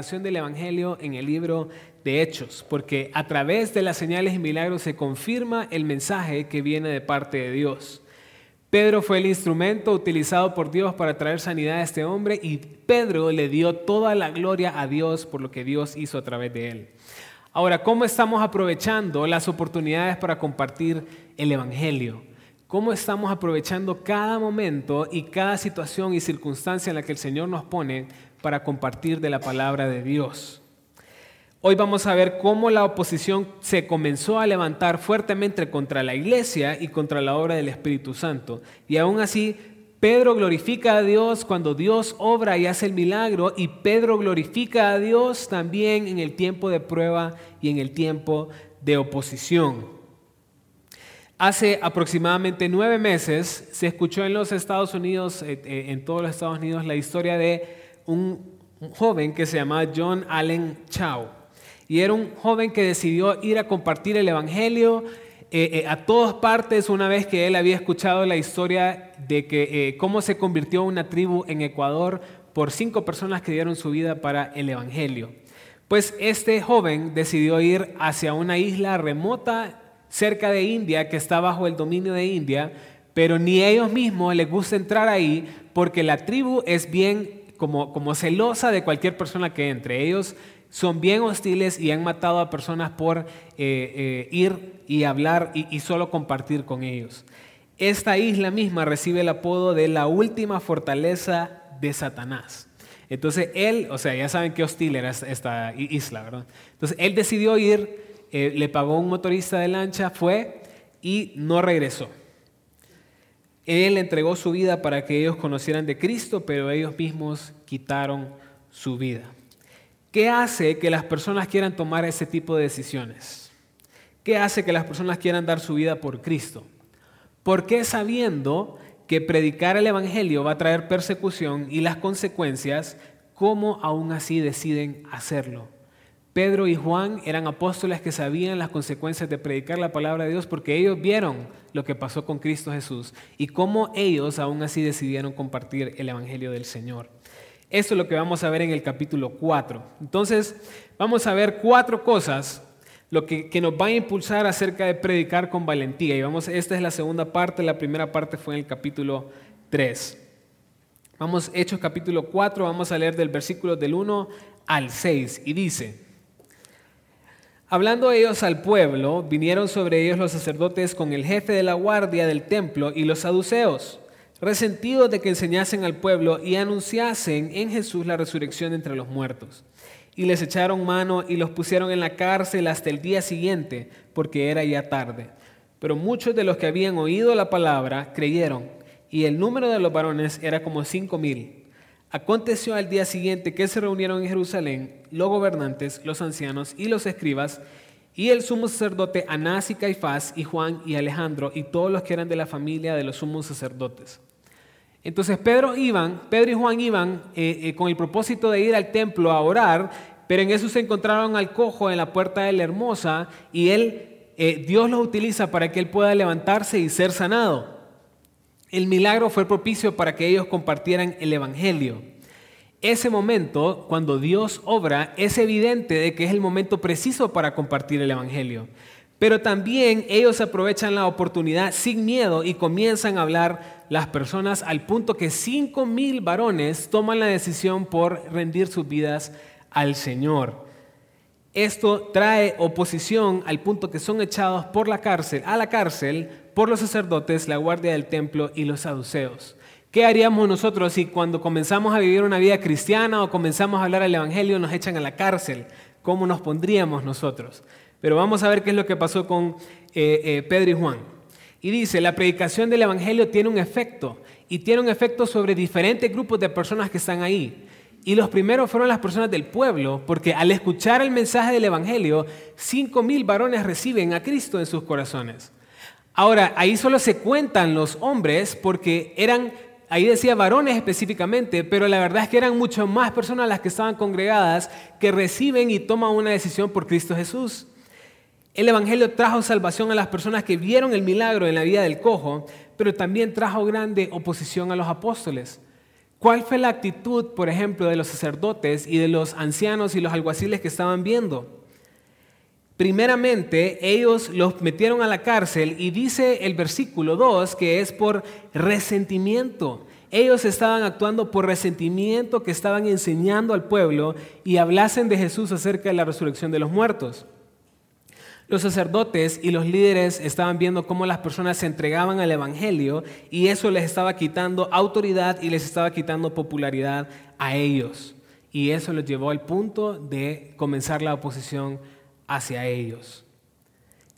del Evangelio en el libro de Hechos, porque a través de las señales y milagros se confirma el mensaje que viene de parte de Dios. Pedro fue el instrumento utilizado por Dios para traer sanidad a este hombre y Pedro le dio toda la gloria a Dios por lo que Dios hizo a través de él. Ahora, ¿cómo estamos aprovechando las oportunidades para compartir el Evangelio? ¿Cómo estamos aprovechando cada momento y cada situación y circunstancia en la que el Señor nos pone para compartir de la palabra de Dios? Hoy vamos a ver cómo la oposición se comenzó a levantar fuertemente contra la iglesia y contra la obra del Espíritu Santo. Y aún así, Pedro glorifica a Dios cuando Dios obra y hace el milagro y Pedro glorifica a Dios también en el tiempo de prueba y en el tiempo de oposición. Hace aproximadamente nueve meses se escuchó en los Estados Unidos, eh, eh, en todos los Estados Unidos, la historia de un joven que se llamaba John Allen Chow. Y era un joven que decidió ir a compartir el Evangelio eh, eh, a todas partes una vez que él había escuchado la historia de que eh, cómo se convirtió una tribu en Ecuador por cinco personas que dieron su vida para el Evangelio. Pues este joven decidió ir hacia una isla remota cerca de India que está bajo el dominio de India, pero ni ellos mismos les gusta entrar ahí porque la tribu es bien como, como celosa de cualquier persona que entre. Ellos son bien hostiles y han matado a personas por eh, eh, ir y hablar y, solo compartir con ellos. Esta isla misma recibe el apodo de la última fortaleza de Satanás. Entonces él, o sea, ya saben qué hostil era esta isla, ¿verdad? Entonces él decidió ir, eh, le pagó un motorista de lancha, fue y no regresó. Él entregó su vida para que ellos conocieran de Cristo, pero ellos mismos quitaron su vida. ¿Qué hace que las personas quieran tomar ese tipo de decisiones? ¿Qué hace que las personas quieran dar su vida por Cristo? ¿Por qué sabiendo que predicar el Evangelio va a traer persecución y las consecuencias, cómo aún así deciden hacerlo? Pedro y Juan eran apóstoles que sabían las consecuencias de predicar la palabra de Dios porque ellos vieron lo que pasó con Cristo Jesús y cómo ellos aún así decidieron compartir el Evangelio del Señor. Esto es lo que vamos a ver en el capítulo 4. Entonces, vamos a ver cuatro cosas lo que, nos va a impulsar acerca de predicar con valentía. Y vamos, esta es la segunda parte, la primera parte fue en el capítulo 3. Vamos, Hechos capítulo 4, vamos a leer del versículo del 1 al 6. Y dice, hablando ellos al pueblo, vinieron sobre ellos los sacerdotes con el jefe de la guardia del templo y los saduceos resentidos de que enseñasen al pueblo y anunciasen en Jesús la resurrección entre los muertos. Y les echaron mano y los pusieron en la cárcel hasta el día siguiente, porque era ya tarde. Pero muchos de los que habían oído la palabra creyeron, y el número de los varones era como cinco mil. Aconteció al día siguiente que se reunieron en Jerusalén los gobernantes, los ancianos y los escribas, y el sumo sacerdote Anás y Caifás y Juan y Alejandro y todos los que eran de la familia de los sumos sacerdotes. Entonces Pedro, iban, Pedro y Juan iban eh, eh, con el propósito de ir al templo a orar, pero en eso se encontraron al cojo en la puerta de la hermosa y él, eh, Dios lo utiliza para que él pueda levantarse y ser sanado. El milagro fue propicio para que ellos compartieran el Evangelio. Ese momento, cuando Dios obra, es evidente de que es el momento preciso para compartir el Evangelio. Pero también ellos aprovechan la oportunidad sin miedo y comienzan a hablar las personas al punto que cinco mil varones toman la decisión por rendir sus vidas al Señor. Esto trae oposición al punto que son echados por la cárcel, a la cárcel por los sacerdotes, la guardia del templo y los saduceos. ¿Qué haríamos nosotros si cuando comenzamos a vivir una vida cristiana o comenzamos a hablar el Evangelio nos echan a la cárcel? ¿Cómo nos pondríamos nosotros? Pero vamos a ver qué es lo que pasó con eh, eh, Pedro y Juan. Y dice, la predicación del Evangelio tiene un efecto y tiene un efecto sobre diferentes grupos de personas que están ahí. Y los primeros fueron las personas del pueblo, porque al escuchar el mensaje del Evangelio, cinco mil varones reciben a Cristo en sus corazones. Ahora, ahí solo se cuentan los hombres porque eran, ahí decía varones específicamente, pero la verdad es que eran mucho más personas las que estaban congregadas que reciben y toman una decisión por Cristo Jesús. El Evangelio trajo salvación a las personas que vieron el milagro en la vida del cojo, pero también trajo grande oposición a los apóstoles. ¿Cuál fue la actitud, por ejemplo, de los sacerdotes y de los ancianos y los alguaciles que estaban viendo? Primeramente, ellos los metieron a la cárcel y dice el versículo 2 que es por resentimiento. Ellos estaban actuando por resentimiento que estaban enseñando al pueblo y hablasen de Jesús acerca de la resurrección de los muertos. Los sacerdotes y los líderes estaban viendo cómo las personas se entregaban al Evangelio y eso les estaba quitando autoridad y les estaba quitando popularidad a ellos. Y eso los llevó al punto de comenzar la oposición hacia ellos.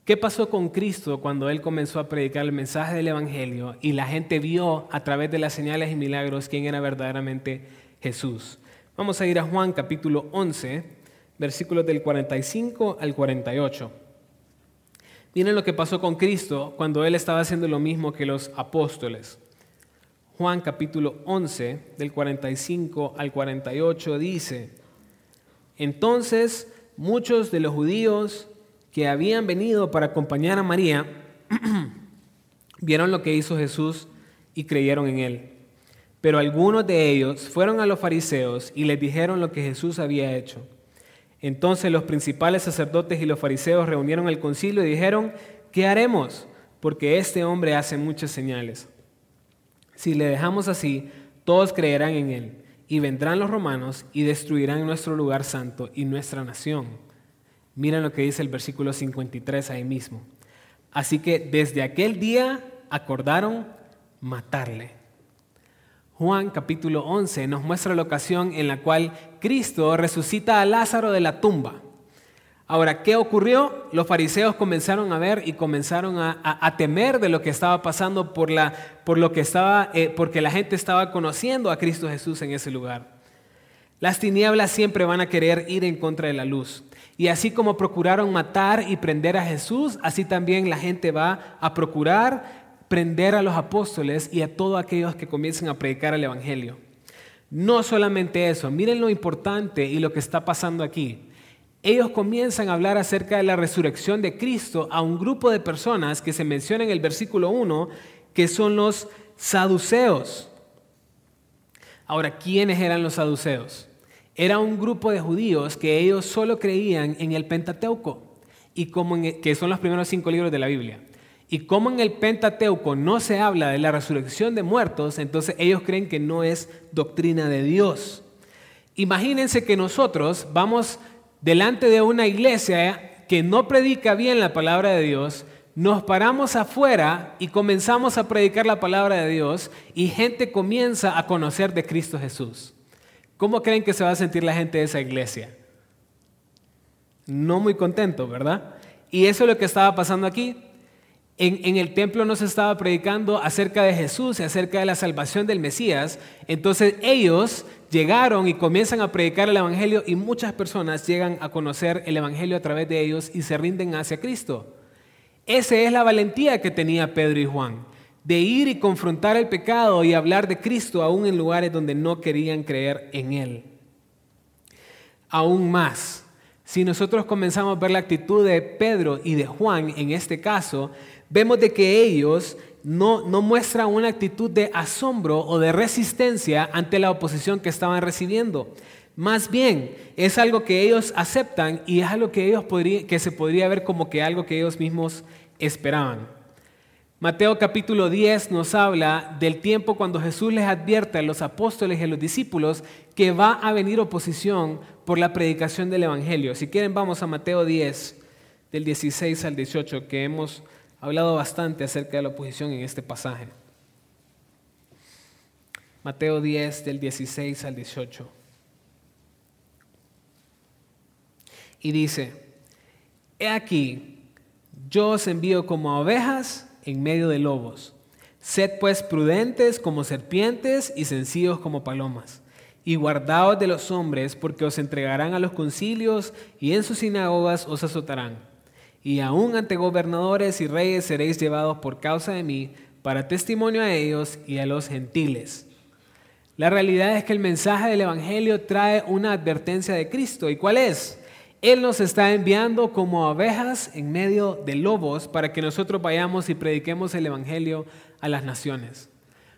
¿Qué pasó con Cristo cuando Él comenzó a predicar el mensaje del Evangelio y la gente vio a través de las señales y milagros quién era verdaderamente Jesús? Vamos a ir a Juan capítulo 11, versículos del 45 al 48. Miren lo que pasó con Cristo cuando Él estaba haciendo lo mismo que los apóstoles. Juan capítulo 11, del 45 al 48 dice, entonces muchos de los judíos que habían venido para acompañar a María vieron lo que hizo Jesús y creyeron en Él. Pero algunos de ellos fueron a los fariseos y les dijeron lo que Jesús había hecho. Entonces los principales sacerdotes y los fariseos reunieron el concilio y dijeron, ¿qué haremos? Porque este hombre hace muchas señales. Si le dejamos así, todos creerán en él, y vendrán los romanos y destruirán nuestro lugar santo y nuestra nación. Miren lo que dice el versículo 53 ahí mismo. Así que desde aquel día acordaron matarle. Juan capítulo 11 nos muestra la ocasión en la cual Cristo resucita a Lázaro de la tumba. Ahora, ¿qué ocurrió? Los fariseos comenzaron a ver y comenzaron a, temer de lo que estaba pasando por, la, por lo que estaba, eh, porque la gente estaba conociendo a Cristo Jesús en ese lugar. Las tinieblas siempre van a querer ir en contra de la luz. Y así como procuraron matar y prender a Jesús, así también la gente va a procurar prender a los apóstoles y a todos aquellos que comiencen a predicar el Evangelio. No solamente eso, miren lo importante y lo que está pasando aquí. Ellos comienzan a hablar acerca de la resurrección de Cristo a un grupo de personas que se menciona en el versículo 1, que son los saduceos. Ahora, ¿quiénes eran los saduceos? Era un grupo de judíos que ellos solo creían en el Pentateuco, y como que son los primeros cinco libros de la Biblia. Y como en el Pentateuco no se habla de la resurrección de muertos, entonces ellos creen que no es doctrina de Dios. Imagínense que nosotros vamos delante de una iglesia que no predica bien la palabra de Dios, nos paramos afuera y comenzamos a predicar la palabra de Dios y gente comienza a conocer de Cristo Jesús. ¿Cómo creen que se va a sentir la gente de esa iglesia? No muy contento, ¿verdad? Y eso es lo que estaba pasando aquí. En, el templo no se estaba predicando acerca de Jesús y acerca de la salvación del Mesías. Entonces ellos llegaron y comienzan a predicar el Evangelio y muchas personas llegan a conocer el Evangelio a través de ellos y se rinden hacia Cristo. Esa es la valentía que tenía Pedro y Juan, de ir y confrontar el pecado y hablar de Cristo aún en lugares donde no querían creer en Él. Aún más, si nosotros comenzamos a ver la actitud de Pedro y de Juan en este caso, vemos de que ellos no, no muestran una actitud de asombro o de resistencia ante la oposición que estaban recibiendo. Más bien, es algo que ellos aceptan y es algo que, ellos que se podría ver como que algo que ellos mismos esperaban. Mateo capítulo 10 nos habla del tiempo cuando Jesús les advierte a los apóstoles y a los discípulos que va a venir oposición por la predicación del Evangelio. Si quieren, vamos a Mateo 10, del 16 al 18, que hemos hablado bastante acerca de la oposición en este pasaje. Mateo 10 del 16 al 18. Y dice, He aquí, yo os envío como ovejas en medio de lobos. Sed pues prudentes como serpientes y sencillos como palomas. Y guardaos de los hombres, porque os entregarán a los concilios y en sus sinagogas os azotarán y aún ante gobernadores y reyes seréis llevados por causa de mí para testimonio a ellos y a los gentiles. La realidad es que el mensaje del Evangelio trae una advertencia de Cristo. ¿Y cuál es? Él nos está enviando como abejas en medio de lobos para que nosotros vayamos y prediquemos el Evangelio a las naciones.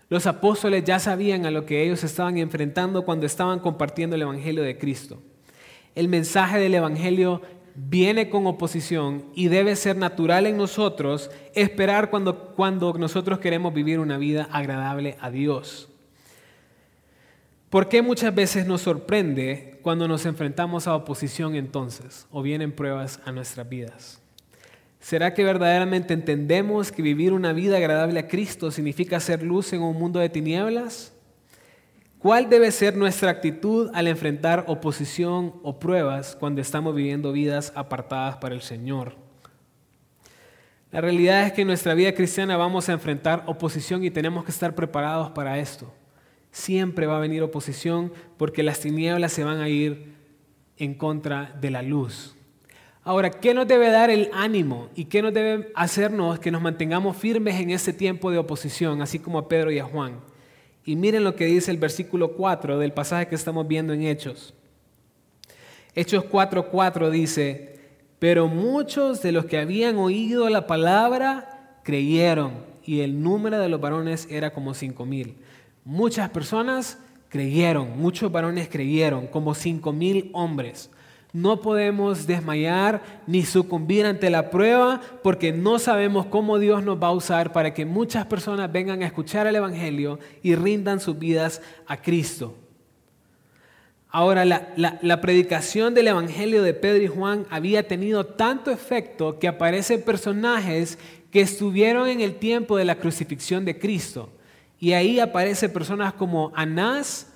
Los apóstoles ya sabían a lo que ellos estaban enfrentando cuando estaban compartiendo el Evangelio de Cristo. El mensaje del Evangelio viene con oposición y debe ser natural en nosotros esperar cuando, cuando nosotros queremos vivir una vida agradable a Dios. ¿Por qué muchas veces nos sorprende cuando nos enfrentamos a oposición entonces o vienen pruebas a nuestras vidas? ¿Será que verdaderamente entendemos que vivir una vida agradable a Cristo significa ser luz en un mundo de tinieblas? ¿Cuál debe ser nuestra actitud al enfrentar oposición o pruebas cuando estamos viviendo vidas apartadas para el Señor? La realidad es que en nuestra vida cristiana vamos a enfrentar oposición y tenemos que estar preparados para esto. Siempre va a venir oposición porque las tinieblas se van a ir en contra de la luz. Ahora, ¿qué nos debe dar el ánimo y qué nos debe hacernos que nos mantengamos firmes en este tiempo de oposición, así como a Pedro y a Juan? Y miren lo que dice el versículo 4 del pasaje que estamos viendo en Hechos. Hechos 4:4 dice, pero muchos de los que habían oído la palabra creyeron y el número de los varones era como cinco mil. Muchas personas creyeron, muchos varones creyeron, como cinco mil hombres. No podemos desmayar ni sucumbir ante la prueba porque no sabemos cómo Dios nos va a usar para que muchas personas vengan a escuchar el Evangelio y rindan sus vidas a Cristo. Ahora, la, predicación del Evangelio de Pedro y Juan había tenido tanto efecto que aparecen personajes que estuvieron en el tiempo de la crucifixión de Cristo. Y ahí aparecen personas como Anás,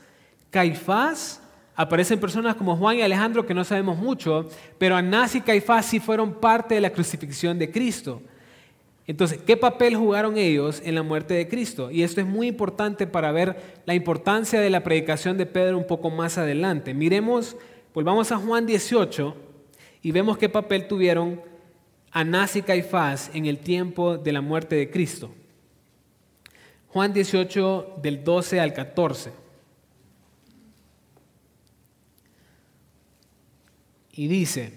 Caifás, aparecen personas como Juan y Alejandro que no sabemos mucho, pero Anás y Caifás sí fueron parte de la crucifixión de Cristo. Entonces, ¿qué papel jugaron ellos en la muerte de Cristo? Y esto es muy importante para ver la importancia de la predicación de Pedro un poco más adelante. Miremos, volvamos a Juan 18 y vemos qué papel tuvieron Anás y Caifás en el tiempo de la muerte de Cristo. Juan 18 del 12 al 14. Y dice,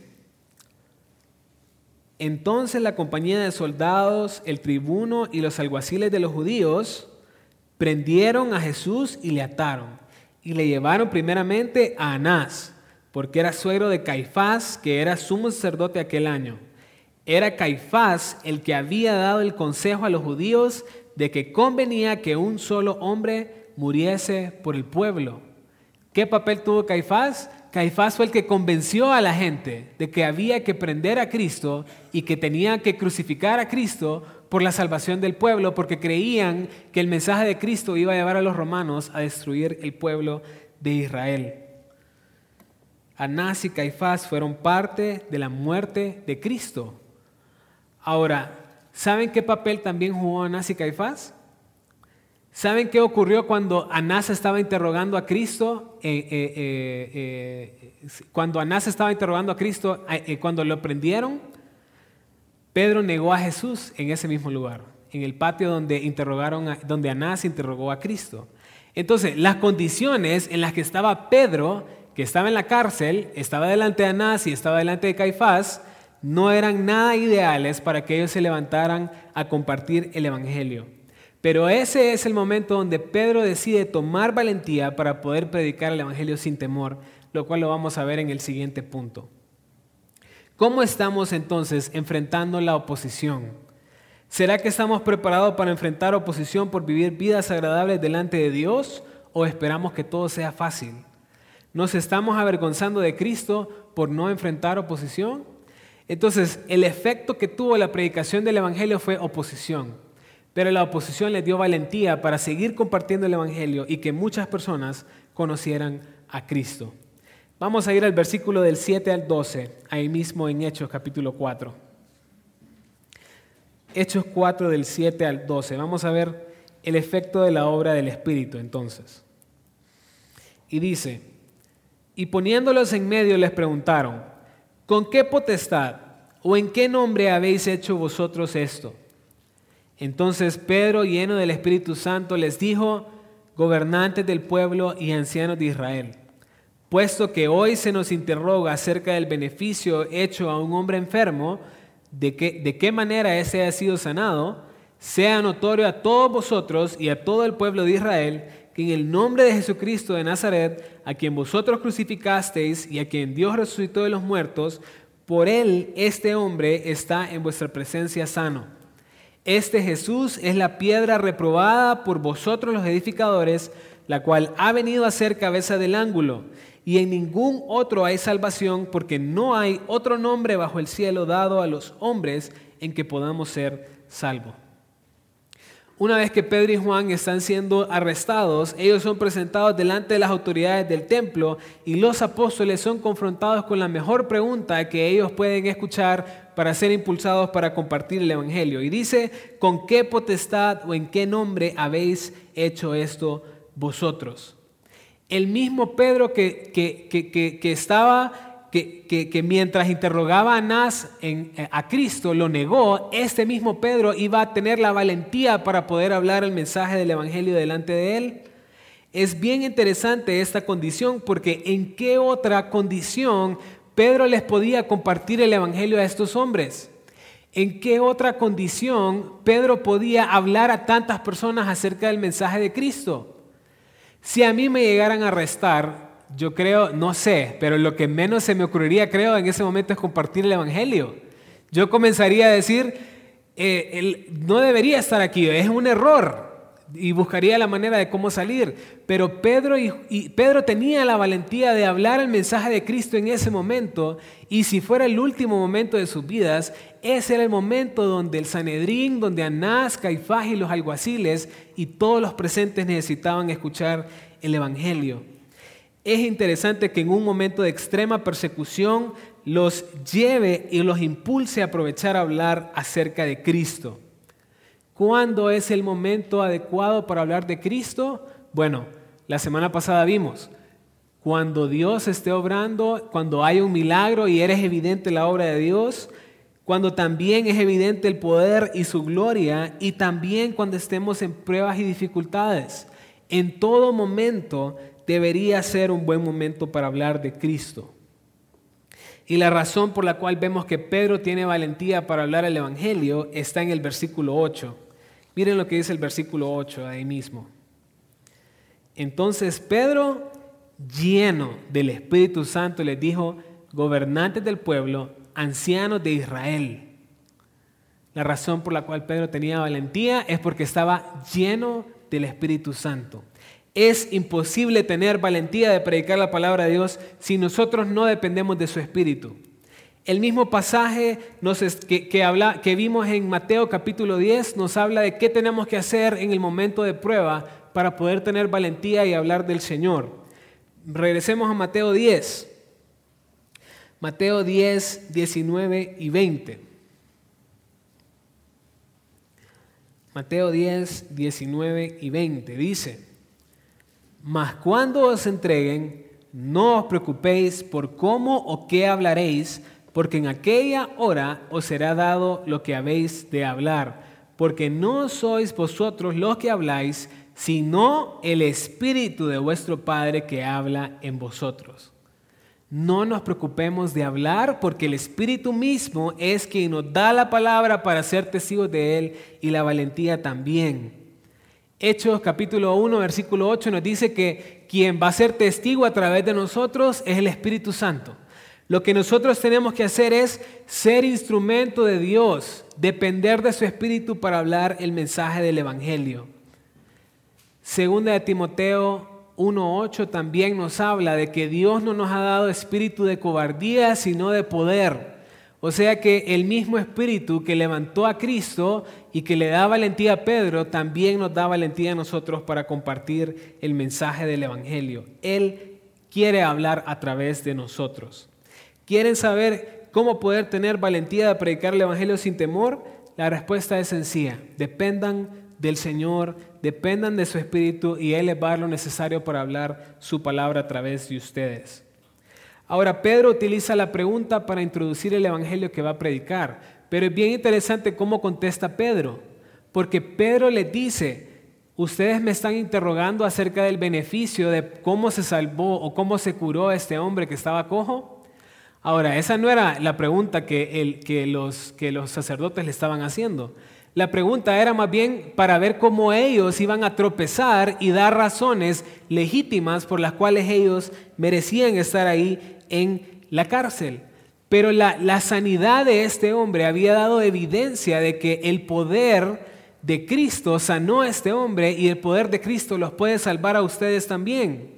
entonces la compañía de soldados, el tribuno y los alguaciles de los judíos prendieron a Jesús y le ataron. Y le llevaron primeramente a Anás, porque era suegro de Caifás, que era sumo sacerdote aquel año. Era Caifás el que había dado el consejo a los judíos de que convenía que un solo hombre muriese por el pueblo. ¿Qué papel tuvo Caifás? Caifás fue el que convenció a la gente de que había que prender a Cristo y que tenía que crucificar a Cristo por la salvación del pueblo, porque creían que el mensaje de Cristo iba a llevar a los romanos a destruir el pueblo de Israel. Anás y Caifás fueron parte de la muerte de Cristo. Ahora, ¿saben qué papel también jugó Anás y Caifás? ¿Saben qué ocurrió cuando Anás estaba interrogando a Cristo? Eh, eh, eh, cuando Anás estaba interrogando a Cristo, cuando lo prendieron, Pedro negó a Jesús en ese mismo lugar, en el patio donde, interrogaron donde Anás interrogó a Cristo. Entonces, las condiciones en las que estaba Pedro, que estaba en la cárcel, estaba delante de Anás y estaba delante de Caifás, no eran nada ideales para que ellos se levantaran a compartir el Evangelio. Pero ese es el momento donde Pedro decide tomar valentía para poder predicar el Evangelio sin temor, lo cual lo vamos a ver en el siguiente punto. ¿Cómo estamos entonces enfrentando la oposición? ¿Será que estamos preparados para enfrentar oposición por vivir vidas agradables delante de Dios o esperamos que todo sea fácil? ¿Nos estamos avergonzando de Cristo por no enfrentar oposición? Entonces, el efecto que tuvo la predicación del Evangelio fue oposición. Pero la oposición le dio valentía para seguir compartiendo el Evangelio y que muchas personas conocieran a Cristo. Vamos a ir al versículo del 7 al 12, ahí mismo en Hechos capítulo 4. Hechos 4 del 7 al 12. Vamos a ver el efecto de la obra del Espíritu entonces. Y dice, y poniéndolos en medio les preguntaron, ¿con qué potestad o en qué nombre habéis hecho vosotros esto? Entonces Pedro, lleno del Espíritu Santo, les dijo, gobernantes del pueblo y ancianos de Israel, puesto que hoy se nos interroga acerca del beneficio hecho a un hombre enfermo, de, de qué manera ese ha sido sanado, sea notorio a todos vosotros y a todo el pueblo de Israel que en el nombre de Jesucristo de Nazaret, a quien vosotros crucificasteis y a quien Dios resucitó de los muertos, por él este hombre está en vuestra presencia sano. Este Jesús es la piedra reprobada por vosotros los edificadores, la cual ha venido a ser cabeza del ángulo. Y en ningún otro hay salvación, porque no hay otro nombre bajo el cielo dado a los hombres en que podamos ser salvos. Una vez que Pedro y Juan están siendo arrestados, ellos son presentados delante de las autoridades del templo y los apóstoles son confrontados con la mejor pregunta que ellos pueden escuchar para ser impulsados para compartir el Evangelio. Y dice, ¿con qué potestad o en qué nombre habéis hecho esto vosotros? El mismo Pedro que, que, que estaba que, mientras interrogaba a Anás eh, a Cristo, lo negó, este mismo Pedro iba a tener la valentía para poder hablar el mensaje del Evangelio delante de él. Es bien interesante esta condición porque en qué otra condición Pedro les podía compartir el Evangelio a estos hombres. ¿En qué otra condición Pedro podía hablar a tantas personas acerca del mensaje de Cristo? Si a mí me llegaran a arrestar, yo creo, no sé, pero lo que menos se me ocurriría, creo, en ese momento es compartir el Evangelio. Yo comenzaría a decir, eh, no debería estar aquí, es un error, y buscaría la manera de cómo salir. Pero Pedro, y, Pedro tenía la valentía de hablar el mensaje de Cristo en ese momento, y si fuera el último momento de sus vidas, ese era el momento donde el Sanedrín, donde Anás, Caifás y los alguaciles y todos los presentes necesitaban escuchar el Evangelio. Es interesante que en un momento de extrema persecución los lleve y los impulse a aprovechar a hablar acerca de Cristo. ¿Cuándo es el momento adecuado para hablar de Cristo? Bueno, la semana pasada vimos, cuando Dios esté obrando, cuando hay un milagro y eres evidente la obra de Dios, cuando también es evidente el poder y su gloria, y también cuando estemos en pruebas y dificultades. En todo momento debería ser un buen momento para hablar de Cristo. Y la razón por la cual vemos que Pedro tiene valentía para hablar el Evangelio está en el versículo 8. Miren lo que dice el versículo 8 ahí mismo. Entonces Pedro, lleno del Espíritu Santo, les dijo, gobernantes del pueblo, ancianos de Israel. La razón por la cual Pedro tenía valentía es porque estaba lleno del Espíritu Santo. Es imposible tener valentía de predicar la palabra de Dios si nosotros no dependemos de su Espíritu. El mismo pasaje que, habla, que vimos en Mateo capítulo 10 nos habla de qué tenemos que hacer en el momento de prueba para poder tener valentía y hablar del Señor. Regresemos a Mateo 10. Mateo 10, 19 y 20. Mateo 10, 19 y 20 dice, mas cuando os entreguen, no os preocupéis por cómo o qué hablaréis, porque en aquella hora os será dado lo que habéis de hablar, porque no sois vosotros los que habláis, sino el Espíritu de vuestro Padre que habla en vosotros. No nos preocupemos de hablar porque el Espíritu mismo es quien nos da la palabra para ser testigos de Él y la valentía también. Hechos capítulo 1, versículo 8 nos dice que quien va a ser testigo a través de nosotros es el Espíritu Santo. Lo que nosotros tenemos que hacer es ser instrumento de Dios, depender de su Espíritu para hablar el mensaje del Evangelio. Segunda de Timoteo 1.8 también nos habla de que Dios no nos ha dado espíritu de cobardía, sino de poder o sea que el mismo Espíritu que levantó a Cristo y que le da valentía a Pedro, también nos da valentía a nosotros para compartir el mensaje del Evangelio. Él quiere hablar a través de nosotros. ¿Quieren saber cómo poder tener valentía de predicar el Evangelio sin temor? La respuesta es sencilla. Dependan del Señor, dependan de su Espíritu y Él les va a dar lo necesario para hablar su palabra a través de ustedes. Ahora, Pedro utiliza la pregunta para introducir el Evangelio que va a predicar, pero es bien interesante cómo contesta Pedro, porque Pedro le dice, ustedes me están interrogando acerca del beneficio de cómo se salvó o cómo se curó este hombre que estaba cojo. Ahora, esa no era la pregunta que, los, que los sacerdotes le estaban haciendo. La pregunta era más bien para ver cómo ellos iban a tropezar y dar razones legítimas por las cuales ellos merecían estar ahí en la cárcel. Pero la, la sanidad de este hombre había dado evidencia de que el poder de Cristo sanó a este hombre y el poder de Cristo los puede salvar a ustedes también.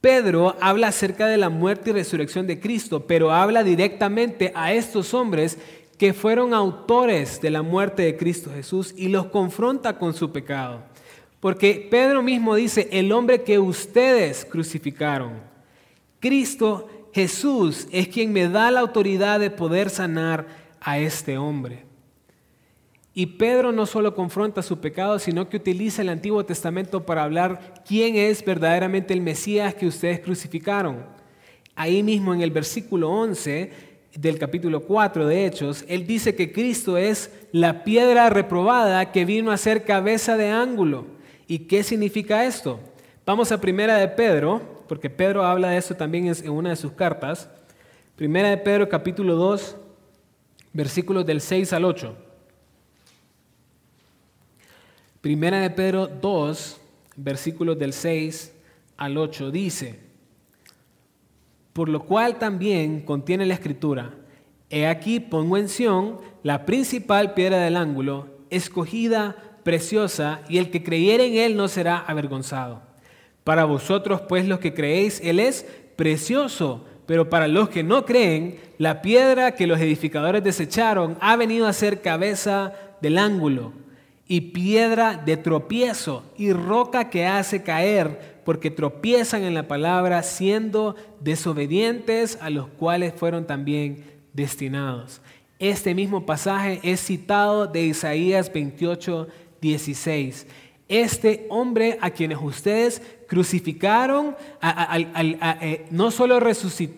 Pedro habla acerca de la muerte y resurrección de Cristo, pero habla directamente a estos hombres que fueron autores de la muerte de Cristo Jesús y los confronta con su pecado. Porque Pedro mismo dice, el hombre que ustedes crucificaron, Cristo Jesús es quien me da la autoridad de poder sanar a este hombre. Y Pedro no solo confronta su pecado, sino que utiliza el Antiguo Testamento para hablar quién es verdaderamente el Mesías que ustedes crucificaron. Ahí mismo en el versículo 11 del capítulo 4 de Hechos, él dice que Cristo es la piedra reprobada que vino a ser cabeza de ángulo. ¿Y qué significa esto? Vamos a Primera de Pedro, porque Pedro habla de esto también en una de sus cartas. Primera de Pedro capítulo 2, versículos del 6 al 8. Primera de Pedro 2, versículos del 6 al 8 dice, por lo cual también contiene la escritura, he aquí pongo en Sión la principal piedra del ángulo, escogida, preciosa, y el que creyere en él no será avergonzado. Para vosotros, pues los que creéis, él es precioso, pero para los que no creen, la piedra que los edificadores desecharon ha venido a ser cabeza del ángulo y piedra de tropiezo y roca que hace caer, porque tropiezan en la palabra siendo desobedientes a los cuales fueron también destinados. Este mismo pasaje es citado de Isaías 28, 16. Este hombre a quienes ustedes crucificaron, eh, no, solo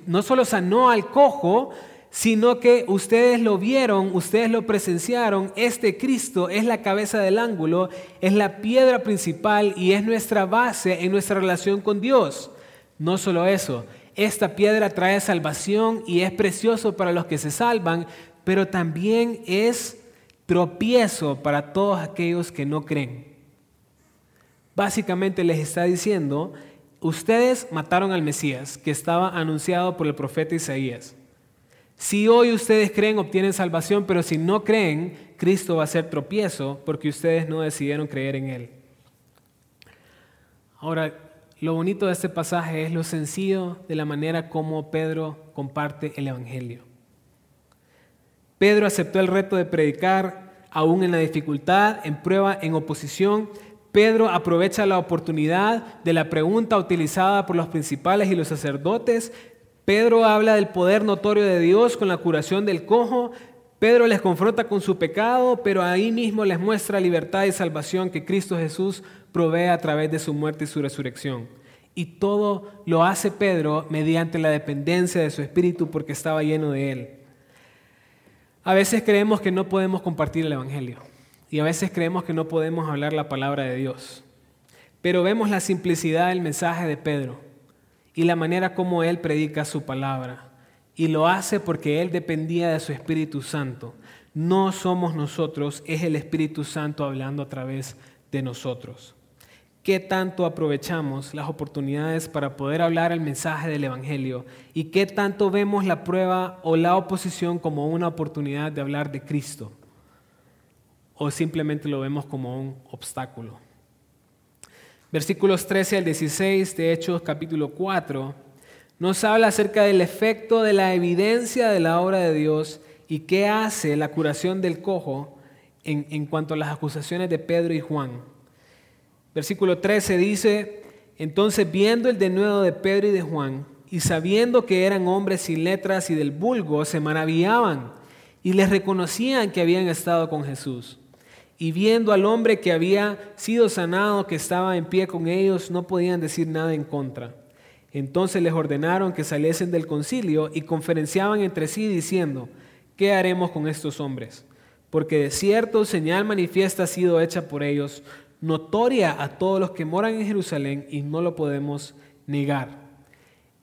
no solo sanó al cojo, sino que ustedes lo vieron, ustedes lo presenciaron, este Cristo es la cabeza del ángulo, es la piedra principal y es nuestra base en nuestra relación con Dios. No solo eso, esta piedra trae salvación y es precioso para los que se salvan, pero también es tropiezo para todos aquellos que no creen. Básicamente les está diciendo, ustedes mataron al Mesías que estaba anunciado por el profeta Isaías. Si hoy ustedes creen, obtienen salvación, pero si no creen, Cristo va a ser tropiezo porque ustedes no decidieron creer en Él. Ahora, lo bonito de este pasaje es lo sencillo de la manera como Pedro comparte el Evangelio. Pedro aceptó el reto de predicar aún en la dificultad, en prueba, en oposición. Pedro aprovecha la oportunidad de la pregunta utilizada por los principales y los sacerdotes Pedro habla del poder notorio de Dios con la curación del cojo. Pedro les confronta con su pecado, pero ahí mismo les muestra libertad y salvación que Cristo Jesús provee a través de su muerte y su resurrección. Y todo lo hace Pedro mediante la dependencia de su espíritu porque estaba lleno de él. A veces creemos que no podemos compartir el Evangelio y a veces creemos que no podemos hablar la palabra de Dios. Pero vemos la simplicidad del mensaje de Pedro y la manera como Él predica su palabra. Y lo hace porque Él dependía de su Espíritu Santo. No somos nosotros, es el Espíritu Santo hablando a través de nosotros. ¿Qué tanto aprovechamos las oportunidades para poder hablar el mensaje del Evangelio? ¿Y qué tanto vemos la prueba o la oposición como una oportunidad de hablar de Cristo? ¿O simplemente lo vemos como un obstáculo? versículos 13 al 16 de Hechos capítulo 4, nos habla acerca del efecto de la evidencia de la obra de Dios y qué hace la curación del cojo en, en cuanto a las acusaciones de Pedro y Juan. Versículo 13 dice, entonces viendo el denuedo de Pedro y de Juan, y sabiendo que eran hombres sin letras y del vulgo, se maravillaban y les reconocían que habían estado con Jesús. Y viendo al hombre que había sido sanado, que estaba en pie con ellos, no podían decir nada en contra. Entonces les ordenaron que saliesen del concilio y conferenciaban entre sí diciendo, ¿qué haremos con estos hombres? Porque de cierto señal manifiesta ha sido hecha por ellos, notoria a todos los que moran en Jerusalén y no lo podemos negar.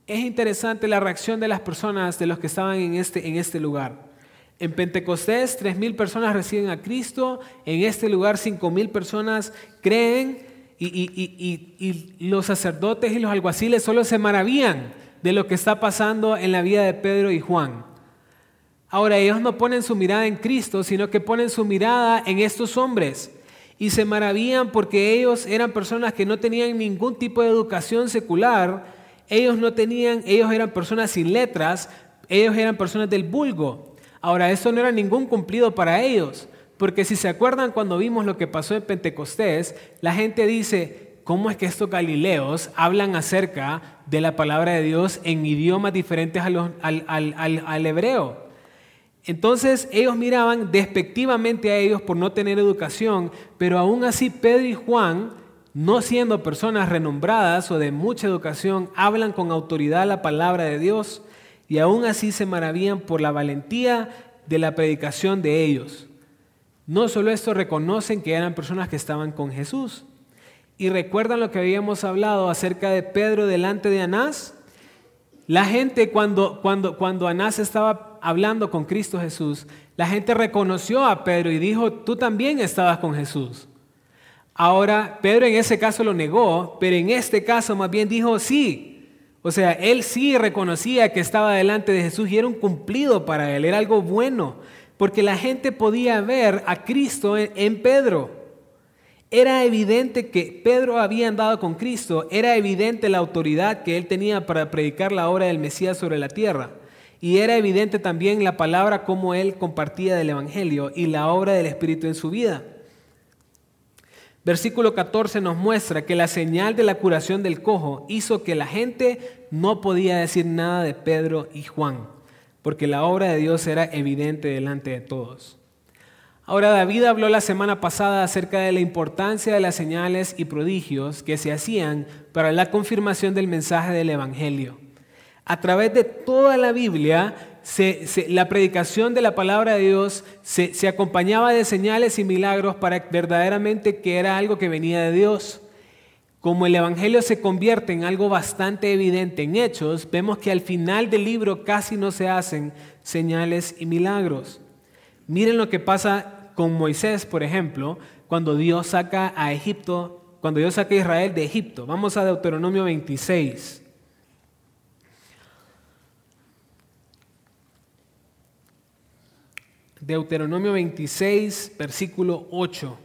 es interesante la reacción de las personas, de los que estaban en este, en este lugar. En Pentecostés, 3.000 personas reciben a Cristo. En este lugar, 5.000 personas creen. Y, los sacerdotes y los alguaciles solo se maravillan de lo que está pasando en la vida de Pedro y Juan. Ahora, ellos no ponen su mirada en Cristo, sino que ponen su mirada en estos hombres. Y se maravillan porque ellos eran personas que no tenían ningún tipo de educación secular. Ellos no tenían, ellos eran personas sin letras, ellos eran personas del vulgo. Ahora, eso no era ningún cumplido para ellos, porque si se acuerdan cuando vimos lo que pasó en Pentecostés, la gente dice, ¿cómo es que estos galileos hablan acerca de la palabra de Dios en idiomas diferentes al, al hebreo? Entonces ellos miraban despectivamente a ellos por no tener educación, pero aún así Pedro y Juan, no siendo personas renombradas o de mucha educación, hablan con autoridad la palabra de Dios y aún así se maravillan por la valentía de la predicación de ellos. No solo esto, reconocen que eran personas que estaban con Jesús. Y recuerdan lo que habíamos hablado acerca de Pedro delante de Anás. La gente cuando, cuando, cuando Anás estaba hablando con Cristo Jesús, la gente reconoció a Pedro y dijo, tú también estabas con Jesús. Ahora, Pedro en ese caso lo negó, pero en este caso más bien dijo, sí, o sea, él sí reconocía que estaba delante de Jesús y era un cumplido para él, era algo bueno, porque la gente podía ver a Cristo en, Pedro. Era evidente que Pedro había andado con Cristo, era evidente la autoridad que él tenía para predicar la obra del Mesías sobre la tierra. Y era evidente también la palabra como él compartía del Evangelio y la obra del Espíritu en su vida. Versículo 14 nos muestra que la señal de la curación del cojo hizo que la gente no podía decir nada de Pedro y Juan, porque la obra de Dios era evidente delante de todos. Ahora David habló la semana pasada acerca de la importancia de las señales y prodigios que se hacían para la confirmación del mensaje del Evangelio. A través de toda la Biblia la predicación de la palabra de Dios se, se acompañaba de señales y milagros para verdaderamente que era algo que venía de Dios. Como el Evangelio se convierte en algo bastante evidente en hechos, vemos que al final del libro casi no se hacen señales y milagros. Miren lo que pasa con Moisés, por ejemplo, cuando Dios saca a Egipto, cuando Dios saca a Israel de Egipto. Vamos a Deuteronomio 26. Deuteronomio 26, versículo 8.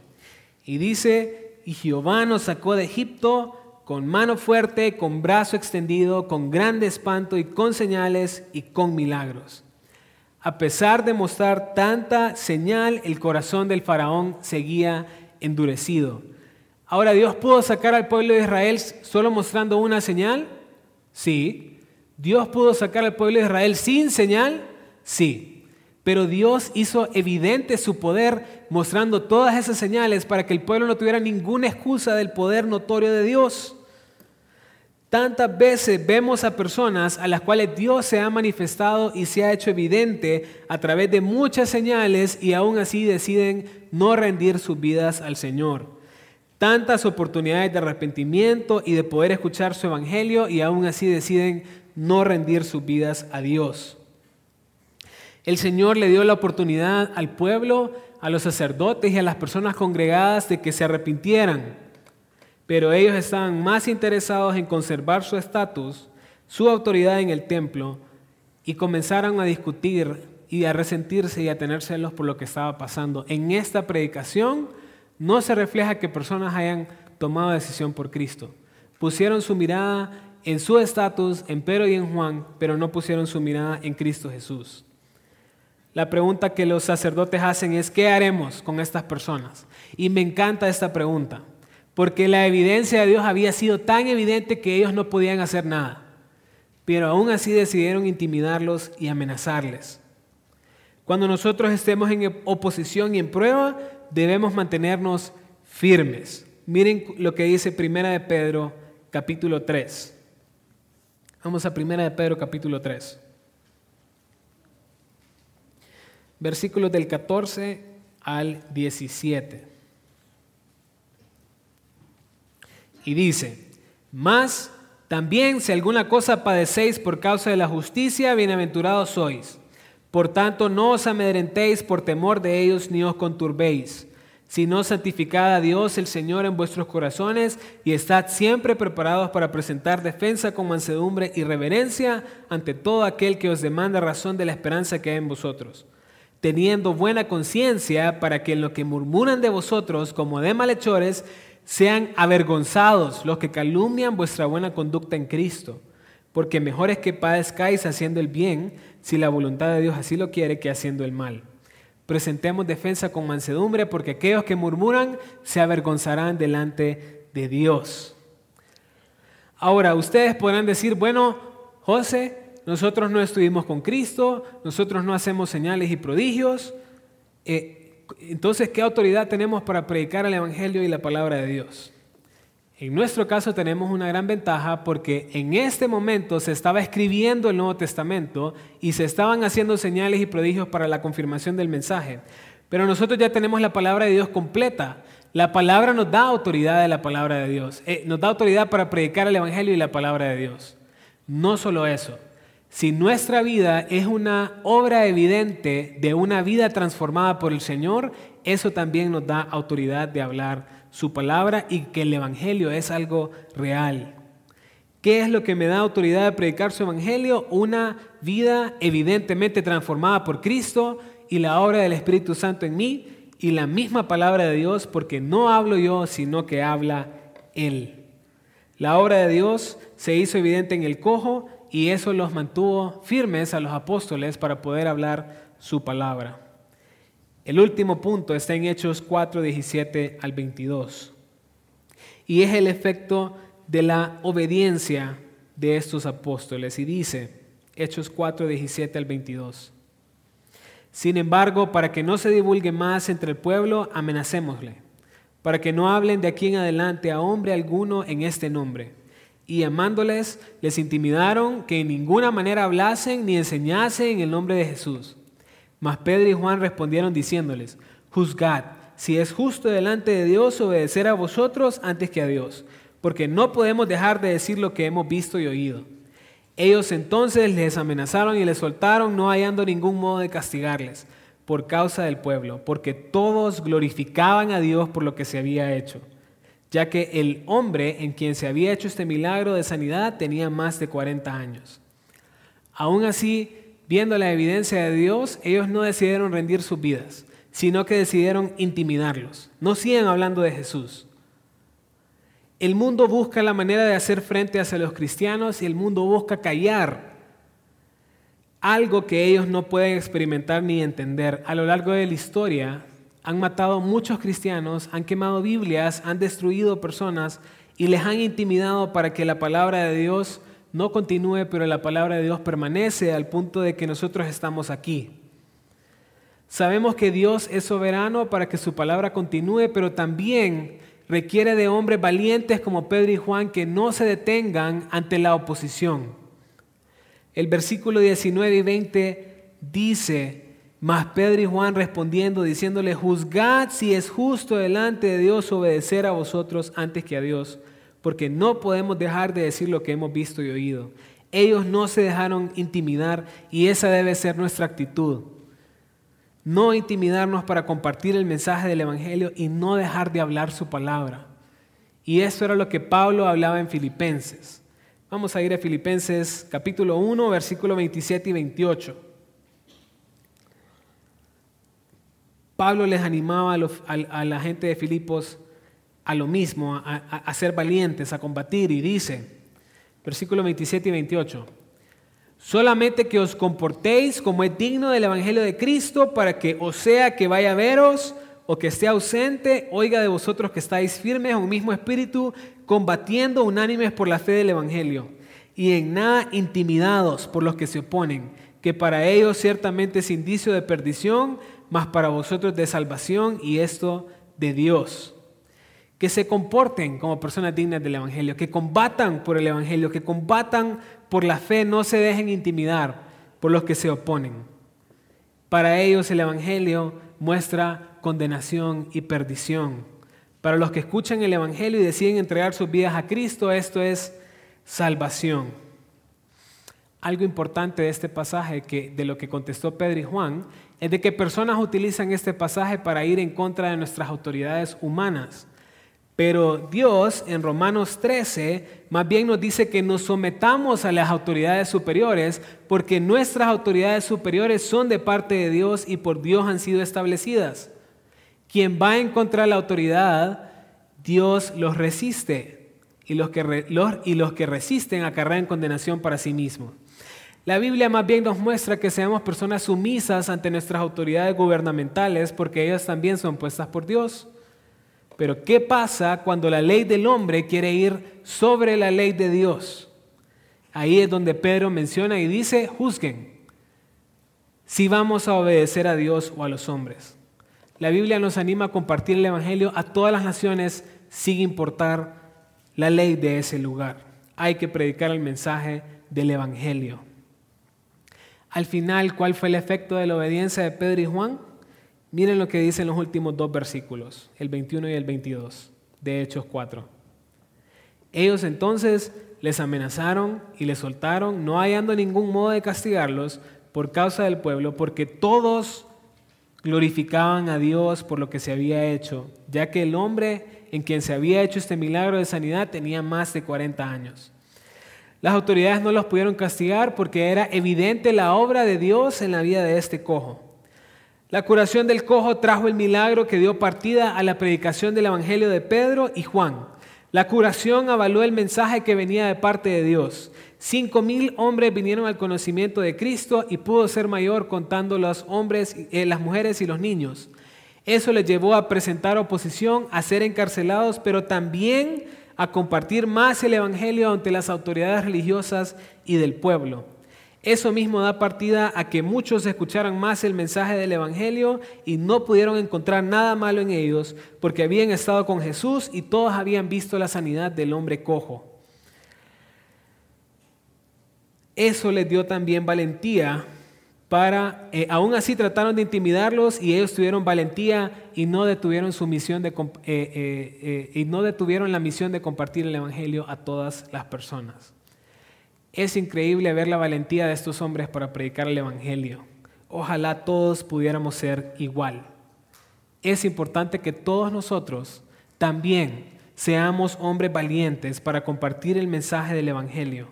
Y dice, y Jehová nos sacó de Egipto con mano fuerte, con brazo extendido, con grande espanto y con señales y con milagros. A pesar de mostrar tanta señal, el corazón del faraón seguía endurecido. Ahora, ¿Dios pudo sacar al pueblo de Israel solo mostrando una señal? Sí. ¿Dios pudo sacar al pueblo de Israel sin señal? Sí. Pero Dios hizo evidente su poder mostrando todas esas señales para que el pueblo no tuviera ninguna excusa del poder notorio de Dios. Tantas veces vemos a personas a las cuales Dios se ha manifestado y se ha hecho evidente a través de muchas señales y aún así deciden no rendir sus vidas al Señor. Tantas oportunidades de arrepentimiento y de poder escuchar su evangelio y aún así deciden no rendir sus vidas a Dios. El Señor le dio la oportunidad al pueblo, a los sacerdotes y a las personas congregadas de que se arrepintieran, pero ellos estaban más interesados en conservar su estatus, su autoridad en el templo, y comenzaron a discutir y a resentirse y a tener celos por lo que estaba pasando. En esta predicación no se refleja que personas hayan tomado decisión por Cristo. Pusieron su mirada en su estatus, en Pedro y en Juan, pero no pusieron su mirada en Cristo Jesús. La pregunta que los sacerdotes hacen es, ¿qué haremos con estas personas? Y me encanta esta pregunta, porque la evidencia de Dios había sido tan evidente que ellos no podían hacer nada, pero aún así decidieron intimidarlos y amenazarles. Cuando nosotros estemos en oposición y en prueba, debemos mantenernos firmes. Miren lo que dice Primera de Pedro, capítulo 3. Vamos a Primera de Pedro, capítulo 3. Versículos del 14 al 17. Y dice, más También si alguna cosa padecéis por causa de la justicia, bienaventurados sois. Por tanto, no os amedrentéis por temor de ellos, ni os conturbéis, sino santificad a Dios el Señor en vuestros corazones y estad siempre preparados para presentar defensa con mansedumbre y reverencia ante todo aquel que os demanda razón de la esperanza que hay en vosotros, teniendo buena conciencia para que en lo que murmuran de vosotros como de malhechores, sean avergonzados los que calumnian vuestra buena conducta en Cristo, porque mejor es que padezcáis haciendo el bien, si la voluntad de Dios así lo quiere, que haciendo el mal. Presentemos defensa con mansedumbre, porque aquellos que murmuran se avergonzarán delante de Dios. Ahora, ustedes podrán decir, bueno, José, nosotros no estuvimos con Cristo, nosotros no hacemos señales y prodigios. Eh, entonces, ¿qué autoridad tenemos para predicar el Evangelio y la palabra de Dios? En nuestro caso tenemos una gran ventaja porque en este momento se estaba escribiendo el Nuevo Testamento y se estaban haciendo señales y prodigios para la confirmación del mensaje. Pero nosotros ya tenemos la palabra de Dios completa. La palabra nos da autoridad de la palabra de Dios. Eh, nos da autoridad para predicar el Evangelio y la palabra de Dios. No solo eso. Si nuestra vida es una obra evidente de una vida transformada por el Señor, eso también nos da autoridad de hablar su palabra y que el Evangelio es algo real. ¿Qué es lo que me da autoridad de predicar su Evangelio? Una vida evidentemente transformada por Cristo y la obra del Espíritu Santo en mí y la misma palabra de Dios, porque no hablo yo, sino que habla Él. La obra de Dios se hizo evidente en el cojo y eso los mantuvo firmes a los apóstoles para poder hablar su palabra. El último punto está en Hechos 4, 17 al 22. Y es el efecto de la obediencia de estos apóstoles. Y dice, Hechos 4, 17 al 22. Sin embargo, para que no se divulgue más entre el pueblo, amenacémosle, para que no hablen de aquí en adelante a hombre alguno en este nombre y amándoles les intimidaron que en ninguna manera hablasen ni enseñasen en el nombre de Jesús. Mas Pedro y Juan respondieron diciéndoles, juzgad si es justo delante de Dios obedecer a vosotros antes que a Dios, porque no podemos dejar de decir lo que hemos visto y oído. Ellos entonces les amenazaron y les soltaron, no hallando ningún modo de castigarles por causa del pueblo, porque todos glorificaban a Dios por lo que se había hecho ya que el hombre en quien se había hecho este milagro de sanidad tenía más de 40 años. Aún así, viendo la evidencia de Dios, ellos no decidieron rendir sus vidas, sino que decidieron intimidarlos. No siguen hablando de Jesús. El mundo busca la manera de hacer frente hacia los cristianos y el mundo busca callar algo que ellos no pueden experimentar ni entender. A lo largo de la historia, han matado muchos cristianos, han quemado Biblias, han destruido personas y les han intimidado para que la palabra de Dios no continúe, pero la palabra de Dios permanece al punto de que nosotros estamos aquí. Sabemos que Dios es soberano para que su palabra continúe, pero también requiere de hombres valientes como Pedro y Juan que no se detengan ante la oposición. El versículo 19 y 20 dice, mas Pedro y Juan respondiendo, diciéndole, juzgad si es justo delante de Dios obedecer a vosotros antes que a Dios, porque no podemos dejar de decir lo que hemos visto y oído. Ellos no se dejaron intimidar y esa debe ser nuestra actitud. No intimidarnos para compartir el mensaje del Evangelio y no dejar de hablar su palabra. Y eso era lo que Pablo hablaba en Filipenses. Vamos a ir a Filipenses capítulo 1, versículo 27 y 28. Pablo les animaba a, la gente de Filipos a lo mismo, a, ser valientes, a combatir, y dice, versículo 27 y 28, solamente que os comportéis como es digno del Evangelio de Cristo, para que o sea que vaya a veros o que esté ausente, oiga de vosotros que estáis firmes en un mismo espíritu, combatiendo unánimes por la fe del Evangelio, y en nada intimidados por los que se oponen, que para ellos ciertamente es indicio de perdición, mas para vosotros de salvación y esto de Dios. Que se comporten como personas dignas del Evangelio, que combatan por el Evangelio, que combatan por la fe, no se dejen intimidar por los que se oponen. Para ellos el Evangelio muestra condenación y perdición. Para los que escuchan el Evangelio y deciden entregar sus vidas a Cristo, esto es salvación. Algo importante de este pasaje, que, de lo que contestó Pedro y Juan, es de que personas utilizan este pasaje para ir en contra de nuestras autoridades humanas. Pero Dios en Romanos 13 más bien nos dice que nos sometamos a las autoridades superiores porque nuestras autoridades superiores son de parte de Dios y por Dios han sido establecidas. Quien va en contra de la autoridad, Dios los resiste y los que, y los que resisten acarrean condenación para sí mismos. La Biblia más bien nos muestra que seamos personas sumisas ante nuestras autoridades gubernamentales porque ellas también son puestas por Dios. Pero ¿qué pasa cuando la ley del hombre quiere ir sobre la ley de Dios? Ahí es donde Pedro menciona y dice, juzguen si vamos a obedecer a Dios o a los hombres. La Biblia nos anima a compartir el Evangelio a todas las naciones sin importar la ley de ese lugar. Hay que predicar el mensaje del Evangelio. Al final, ¿cuál fue el efecto de la obediencia de Pedro y Juan? Miren lo que dicen los últimos dos versículos, el 21 y el 22 de Hechos 4. Ellos entonces les amenazaron y les soltaron, no hallando ningún modo de castigarlos por causa del pueblo, porque todos glorificaban a Dios por lo que se había hecho, ya que el hombre en quien se había hecho este milagro de sanidad tenía más de 40 años. Las autoridades no los pudieron castigar porque era evidente la obra de Dios en la vida de este cojo. La curación del cojo trajo el milagro que dio partida a la predicación del Evangelio de Pedro y Juan. La curación avaló el mensaje que venía de parte de Dios. Cinco mil hombres vinieron al conocimiento de Cristo y pudo ser mayor contando los hombres, eh, las mujeres y los niños. Eso les llevó a presentar oposición, a ser encarcelados, pero también a compartir más el Evangelio ante las autoridades religiosas y del pueblo. Eso mismo da partida a que muchos escucharan más el mensaje del Evangelio y no pudieron encontrar nada malo en ellos porque habían estado con Jesús y todos habían visto la sanidad del hombre cojo. Eso les dio también valentía para, eh, aún así trataron de intimidarlos y ellos tuvieron valentía y no detuvieron su misión de, eh, eh, y no detuvieron la misión de compartir el Evangelio a todas las personas. Es increíble ver la valentía de estos hombres para predicar el Evangelio. Ojalá todos pudiéramos ser igual. Es importante que todos nosotros también seamos hombres valientes para compartir el mensaje del Evangelio.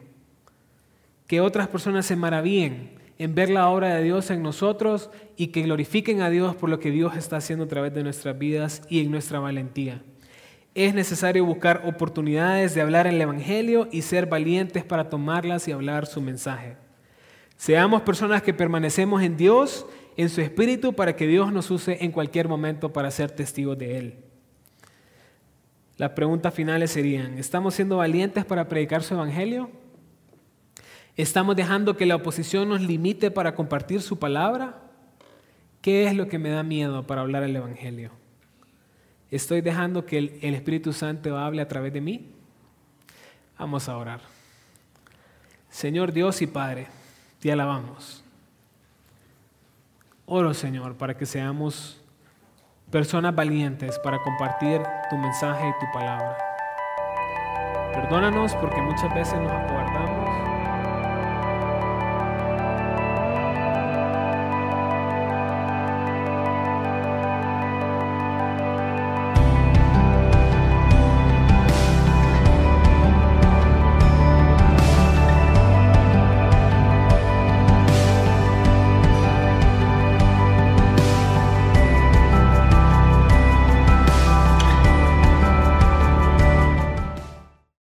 Que otras personas se maravillen en ver la obra de Dios en nosotros y que glorifiquen a Dios por lo que Dios está haciendo a través de nuestras vidas y en nuestra valentía. Es necesario buscar oportunidades de hablar el Evangelio y ser valientes para tomarlas y hablar su mensaje. Seamos personas que permanecemos en Dios, en su Espíritu, para que Dios nos use en cualquier momento para ser testigos de Él. Las preguntas finales serían, ¿estamos siendo valientes para predicar su Evangelio? ¿Estamos dejando que la oposición nos limite para compartir su palabra? ¿Qué es lo que me da miedo para hablar el Evangelio? ¿Estoy dejando que el, Espíritu Santo hable a través de mí? Vamos a orar. Señor Dios y Padre, te alabamos. Oro, Señor, para que seamos personas valientes para compartir tu mensaje y tu palabra. Perdónanos porque muchas veces nos acobardamos